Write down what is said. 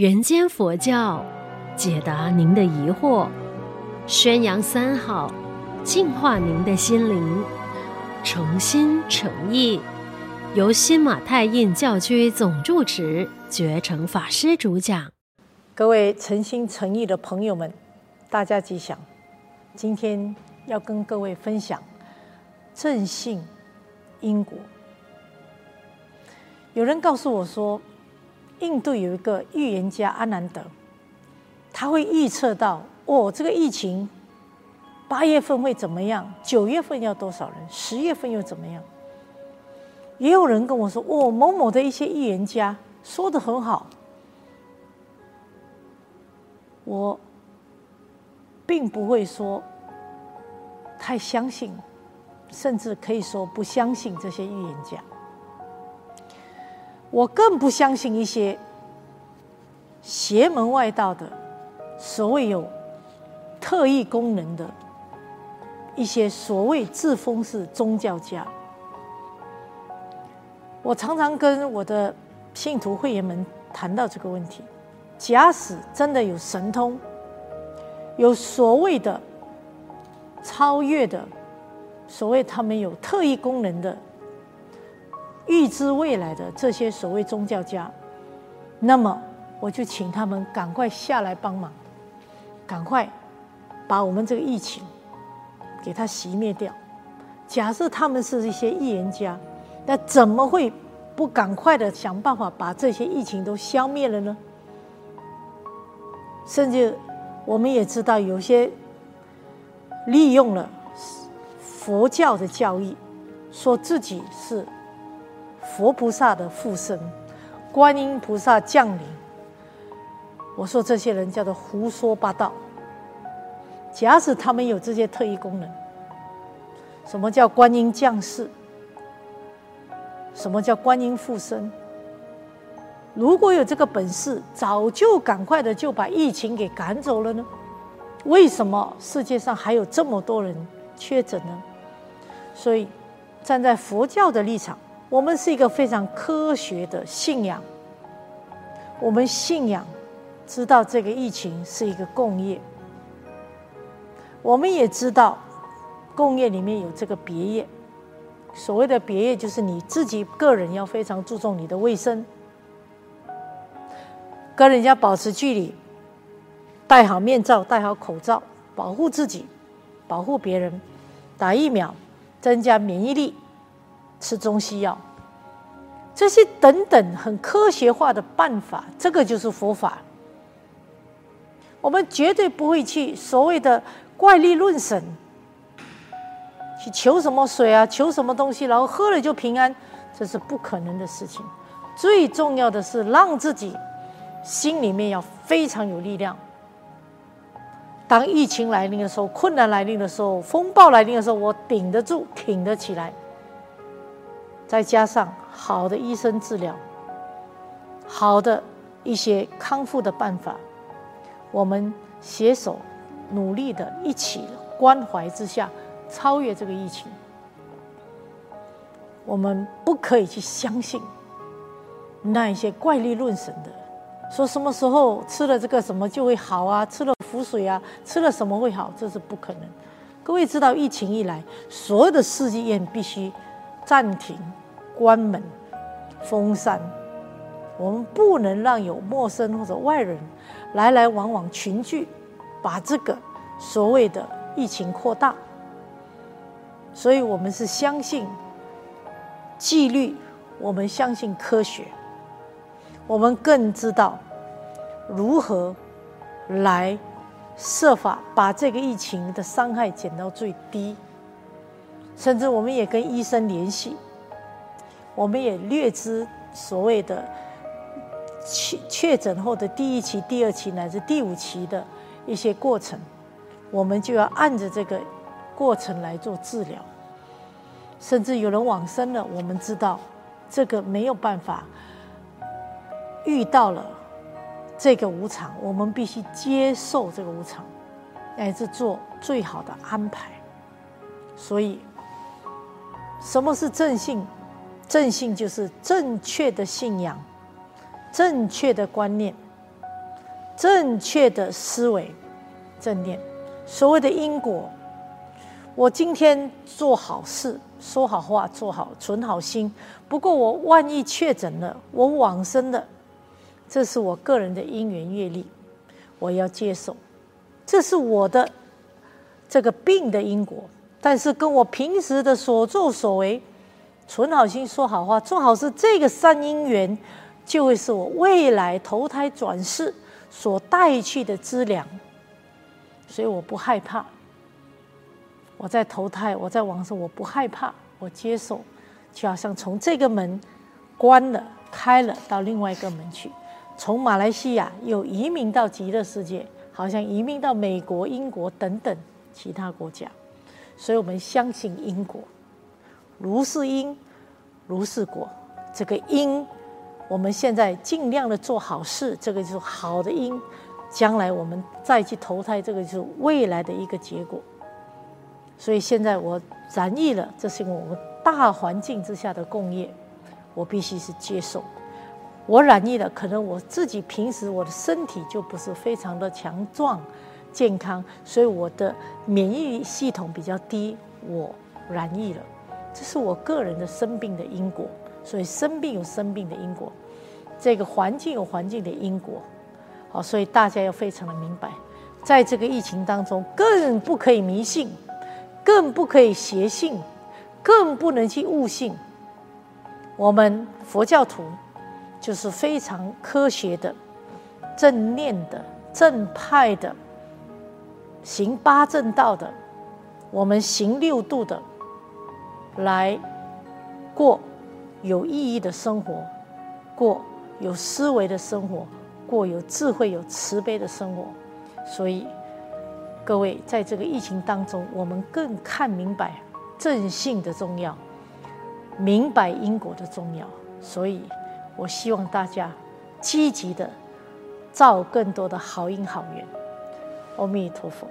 人间佛教，解答您的疑惑，宣扬三好，净化您的心灵，诚心诚意，由新马泰印教区总住持觉诚法师主讲。各位诚心诚意的朋友们，大家吉祥。今天要跟各位分享正信因果。有人告诉我说，印度有一个预言家阿南德，他会预测到哦，这个疫情八月份会怎么样？九月份要多少人？十月份又怎么样？也有人跟我说哦，某某的一些预言家说的很好，我并不会说太相信，甚至可以说不相信这些预言家。我更不相信一些邪门外道的所谓有特异功能的一些所谓自封是宗教家。我常常跟我的信徒会员们谈到这个问题：假使真的有神通，有所谓的超越的，所谓他们有特异功能的。预知未来的这些所谓宗教家，那么我就请他们赶快下来帮忙，赶快把我们这个疫情给它熄灭掉。假设他们是一些预言家，那怎么会不赶快的想办法把这些疫情都消灭了呢？甚至我们也知道，有些利用了佛教的教义，说自己是。佛菩萨的附身，观音菩萨降临。我说这些人叫做胡说八道。假使他们有这些特异功能，什么叫观音降世？什么叫观音附身？如果有这个本事，早就赶快的就把疫情给赶走了呢？为什么世界上还有这么多人确诊呢？所以，站在佛教的立场。我们是一个非常科学的信仰，我们信仰知道这个疫情是一个共业，我们也知道共业里面有这个别业，所谓的别业就是你自己个人要非常注重你的卫生，跟人家保持距离，戴好面罩，戴好口罩，保护自己，保护别人，打疫苗，增加免疫力。吃中西药，这些等等很科学化的办法，这个就是佛法。我们绝对不会去所谓的怪力乱神，去求什么水啊，求什么东西，然后喝了就平安，这是不可能的事情。最重要的是让自己心里面要非常有力量。当疫情来临的时候，困难来临的时候，风暴来临的时候，我顶得住，挺得起来。再加上好的医生治疗，好的一些康复的办法，我们携手努力的一起关怀之下，超越这个疫情。我们不可以去相信那一些怪力乱神的，说什么时候吃了这个什么就会好啊，吃了符水啊，吃了什么会好，这是不可能。各位知道，疫情一来，所有的世纪宴必须暂停。关门、封山，我们不能让有陌生或者外人来来往往群聚，把这个所谓的疫情扩大。所以，我们是相信纪律，我们相信科学，我们更知道如何来设法把这个疫情的伤害减到最低。甚至，我们也跟医生联系。我们也略知所谓的确确诊后的第一期、第二期乃至第五期的一些过程，我们就要按着这个过程来做治疗。甚至有人往生了，我们知道这个没有办法，遇到了这个无常，我们必须接受这个无常，乃至做最好的安排。所以，什么是正信？正信就是正确的信仰，正确的观念，正确的思维、正念。所谓的因果，我今天做好事、说好话、做好、存好心。不过我万一确诊了，我往生了，这是我个人的因缘阅历，我要接受。这是我的这个病的因果，但是跟我平时的所作所为，存好心、说好话、做好事，这个善因缘。就会是我未来投胎转世所带去的资粮，所以我不害怕。我在投胎，我在往生，我不害怕，我接受，就好像从这个门关了、开了，到另外一个门去，从马来西亚又移民到极乐世界，好像移民到美国、英国等等其他国家。所以我们相信因果，如是因，如是果，这个因。我们现在尽量的做好事，这个就是好的因，将来我们再去投胎，这个就是未来的一个结果。所以现在我染疫了，这是因为我们大环境之下的共业，我必须是接受。我染疫了，可能我自己平时我的身体就不是非常的强壮、健康，所以我的免疫系统比较低，我染疫了，这是我个人的生病的因果。所以生病有生病的因果，这个环境有环境的因果，好，所以大家要非常的明白，在这个疫情当中，更不可以迷信，更不可以邪信，更不能去误信。我们佛教徒就是非常科学的、正念的、正派的，行八正道的，我们行六度的，来过。有意义的生活，过有思维的生活，过有智慧、有慈悲的生活。所以，各位在这个疫情当中，我们更看明白正信的重要，明白因果的重要。所以，我希望大家积极的造更多的好因好缘。阿弥陀佛。